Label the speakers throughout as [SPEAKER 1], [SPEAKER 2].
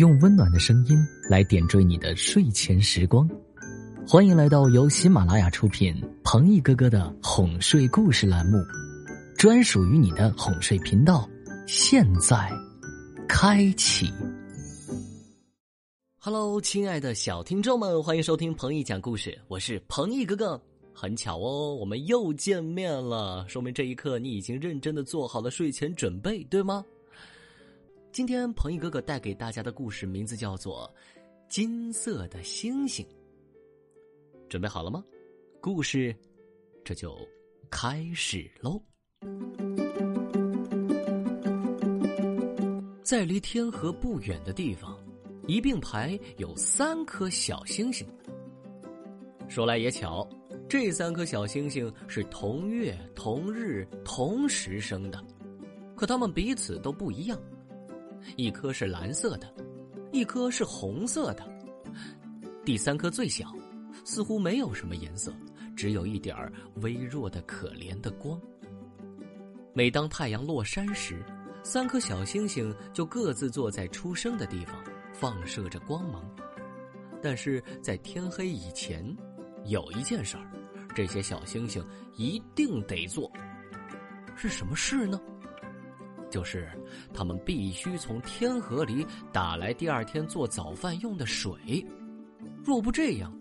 [SPEAKER 1] 用温暖的声音来点缀你的睡前时光。欢迎来到由喜马拉雅出品、彭毅哥哥的哄睡故事栏目，专属于你的哄睡频道。现在开启。Hello，亲爱的小听众们，欢迎收听彭毅讲故事，我是彭毅哥哥。很巧哦，我们又见面了，说明这一刻你已经认真的做好了睡前准备，对吗？今天彭毅哥哥带给大家的故事名字叫做《金色的星星》。准备好了吗？故事这就开始喽。在离天河不远的地方，一并排有三颗小星星。说来也巧，这三颗小星星是同月同日同时生的，可它们彼此都不一样。一颗是蓝色的，一颗是红色的，第三颗最小，似乎没有什么颜色，只有一点儿微弱的可怜的光。每当太阳落山时，三颗小星星就各自坐在出生的地方，放射着光芒。但是在天黑以前，有一件事儿，这些小星星一定得做，是什么事呢？就是他们必须从天河里打来第二天做早饭用的水，若不这样，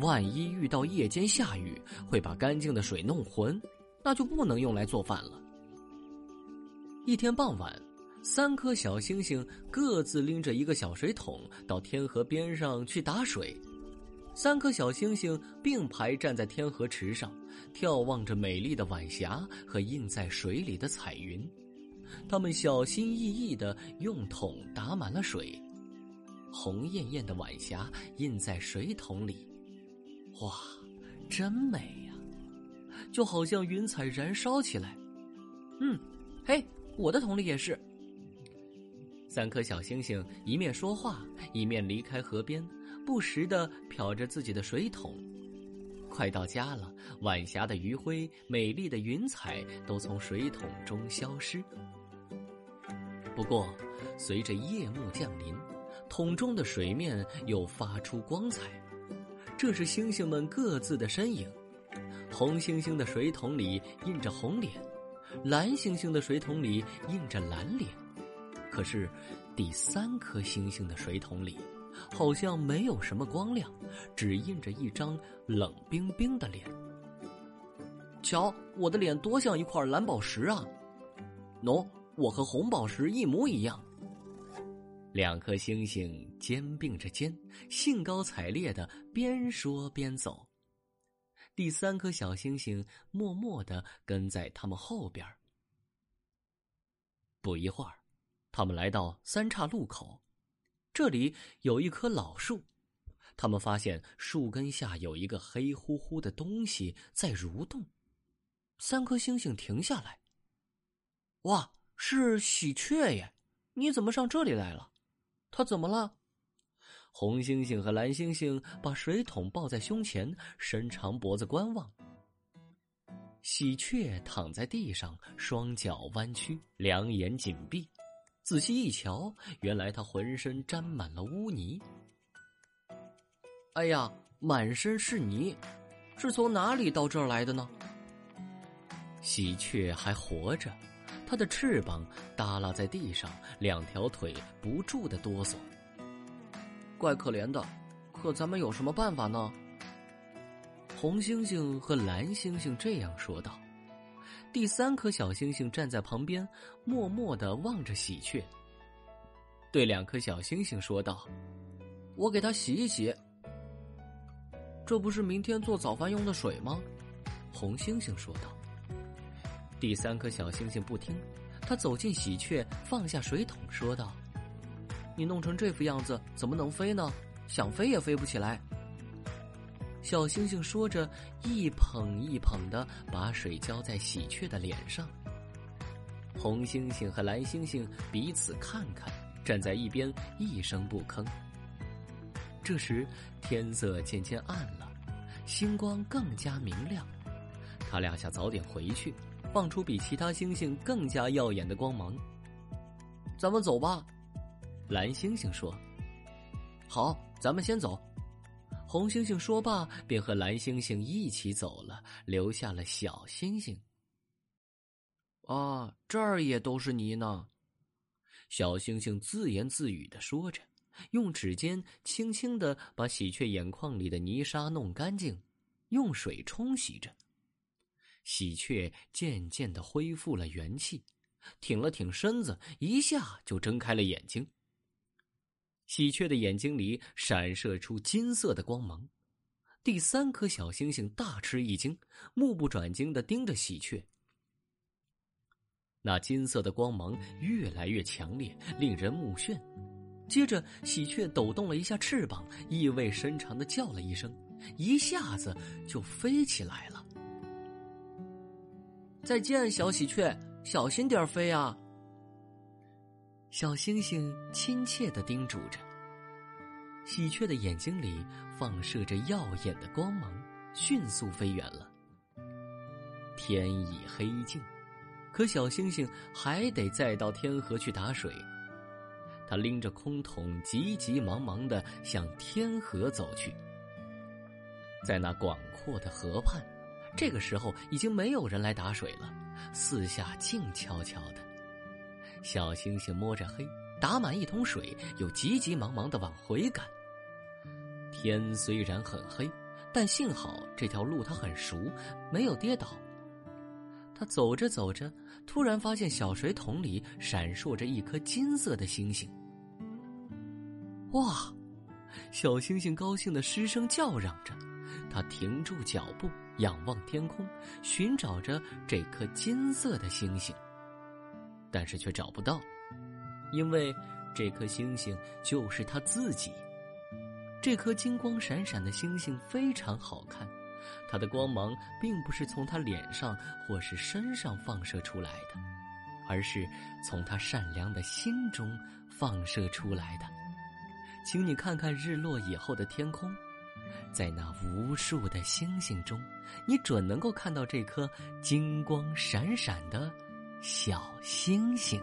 [SPEAKER 1] 万一遇到夜间下雨，会把干净的水弄浑，那就不能用来做饭了。一天傍晚，三颗小星星各自拎着一个小水桶到天河边上去打水，三颗小星星并排站在天河池上，眺望着美丽的晚霞和映在水里的彩云。他们小心翼翼的用桶打满了水，红艳艳的晚霞映在水桶里，哇，真美呀！就好像云彩燃烧起来。嗯，嘿，我的桶里也是。三颗小星星一面说话，一面离开河边，不时的瞟着自己的水桶。快到家了，晚霞的余晖、美丽的云彩都从水桶中消失。不过，随着夜幕降临，桶中的水面又发出光彩。这是星星们各自的身影。红星星的水桶里印着红脸，蓝星星的水桶里印着蓝脸。可是，第三颗星星的水桶里，好像没有什么光亮，只印着一张冷冰冰的脸。瞧，我的脸多像一块蓝宝石啊！喏。我和红宝石一模一样。两颗星星肩并着肩，兴高采烈的边说边走。第三颗小星星默默的跟在他们后边。不一会儿，他们来到三岔路口，这里有一棵老树，他们发现树根下有一个黑乎乎的东西在蠕动。三颗星星停下来，哇！是喜鹊耶，你怎么上这里来了？它怎么了？红猩猩和蓝猩猩把水桶抱在胸前，伸长脖子观望。喜鹊躺在地上，双脚弯曲，两眼紧闭。仔细一瞧，原来它浑身沾满了污泥。哎呀，满身是泥，是从哪里到这儿来的呢？喜鹊还活着。它的翅膀耷拉在地上，两条腿不住的哆嗦。怪可怜的，可咱们有什么办法呢？红猩猩和蓝猩猩这样说道。第三颗小星星站在旁边，默默的望着喜鹊，对两颗小星星说道：“我给它洗一洗。这不是明天做早饭用的水吗？”红猩猩说道。第三颗小星星不听，他走进喜鹊，放下水桶，说道：“你弄成这副样子，怎么能飞呢？想飞也飞不起来。”小星星说着，一捧一捧的把水浇在喜鹊的脸上。红星星和蓝星星彼此看看，站在一边一声不吭。这时，天色渐渐暗了，星光更加明亮。他俩想早点回去。放出比其他星星更加耀眼的光芒。咱们走吧，蓝星星说。好，咱们先走。红猩猩说罢，便和蓝猩猩一起走了，留下了小星星。啊，这儿也都是泥呢。小星星自言自语的说着，用指尖轻轻的把喜鹊眼眶里的泥沙弄干净，用水冲洗着。喜鹊渐渐的恢复了元气，挺了挺身子，一下就睁开了眼睛。喜鹊的眼睛里闪射出金色的光芒，第三颗小星星大吃一惊，目不转睛的盯着喜鹊。那金色的光芒越来越强烈，令人目眩。接着，喜鹊抖动了一下翅膀，意味深长的叫了一声，一下子就飞起来了。再见，小喜鹊，小心点飞啊！小星星亲切的叮嘱着。喜鹊的眼睛里放射着耀眼的光芒，迅速飞远了。天已黑尽。可小星星还得再到天河去打水，他拎着空桶，急急忙忙的向天河走去。在那广阔的河畔，这个时候已经没有人来打水了，四下静悄悄的。小星星摸着黑，打满一桶水，又急急忙忙的往回赶。天虽然很黑，但幸好这条路他很熟，没有跌倒。他走着走着，突然发现小水桶里闪烁着一颗金色的星星。哇！小星星高兴的失声叫嚷着，他停住脚步，仰望天空，寻找着这颗金色的星星，但是却找不到，因为这颗星星就是他自己。这颗金光闪闪的星星非常好看。它的光芒并不是从他脸上或是身上放射出来的，而是从他善良的心中放射出来的。请你看看日落以后的天空，在那无数的星星中，你准能够看到这颗金光闪闪的小星星。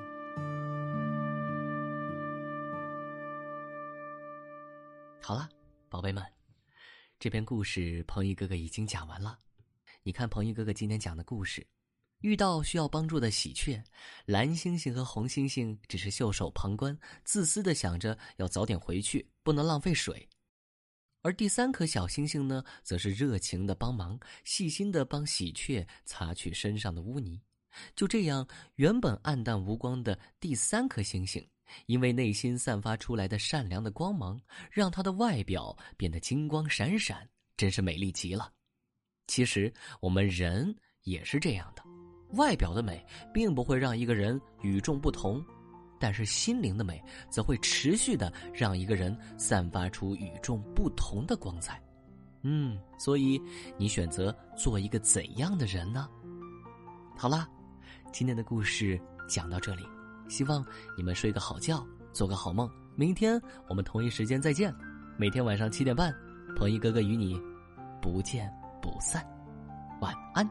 [SPEAKER 1] 好了，宝贝们。这篇故事，彭一哥哥已经讲完了。你看，彭一哥哥今天讲的故事，遇到需要帮助的喜鹊，蓝星星和红星星只是袖手旁观，自私的想着要早点回去，不能浪费水；而第三颗小星星呢，则是热情的帮忙，细心的帮喜鹊擦去身上的污泥。就这样，原本暗淡无光的第三颗星星。因为内心散发出来的善良的光芒，让它的外表变得金光闪闪，真是美丽极了。其实我们人也是这样的，外表的美并不会让一个人与众不同，但是心灵的美则会持续的让一个人散发出与众不同的光彩。嗯，所以你选择做一个怎样的人呢？好啦，今天的故事讲到这里。希望你们睡个好觉，做个好梦。明天我们同一时间再见。每天晚上七点半，彭一哥哥与你不见不散。晚安。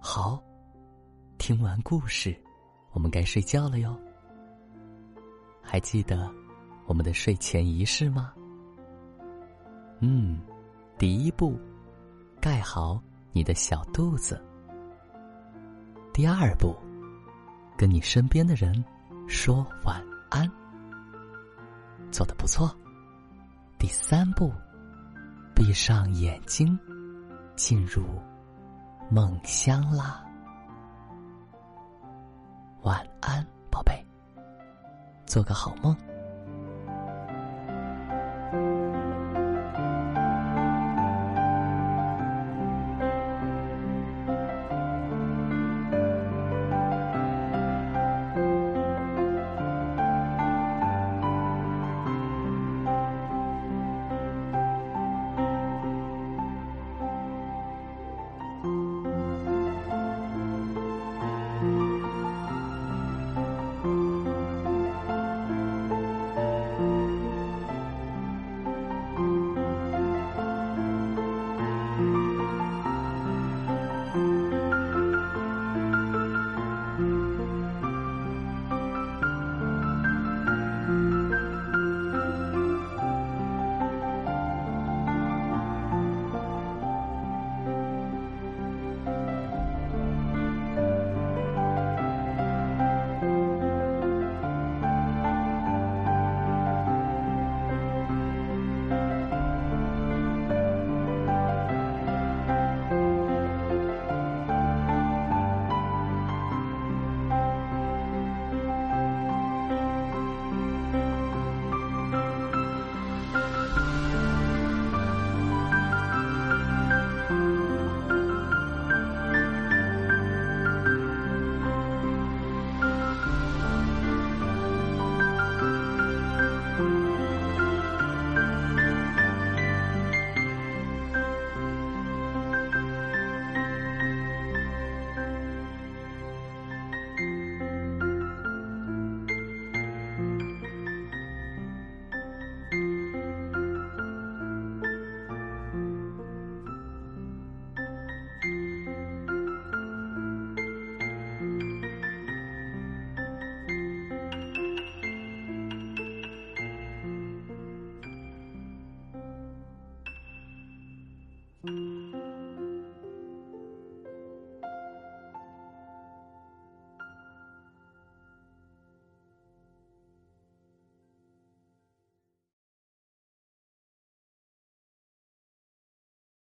[SPEAKER 1] 好，听完故事，我们该睡觉了哟。还记得我们的睡前仪式吗？嗯，第一步，盖好你的小肚子。第二步。跟你身边的人说晚安，做的不错。第三步，闭上眼睛，进入梦乡啦。晚安，宝贝，做个好梦。